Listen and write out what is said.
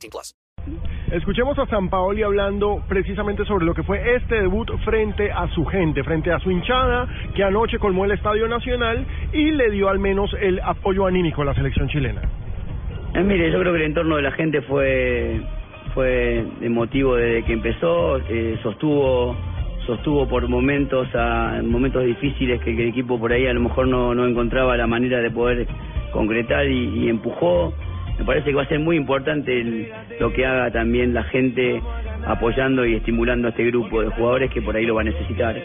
18 plus. Escuchemos a San Paoli hablando precisamente sobre lo que fue este debut frente a su gente, frente a su hinchada, que anoche colmó el Estadio Nacional y le dio al menos el apoyo anímico a la selección chilena. Eh, mire, yo creo que el entorno de la gente fue fue emotivo desde que empezó, eh, sostuvo sostuvo por momentos a momentos difíciles que, el equipo por ahí a lo mejor no, no encontraba la manera de poder concretar y, empujó. Me parece que va a ser muy importante lo que haga también la gente apoyando y estimulando a este grupo de jugadores que por ahí lo va a necesitar.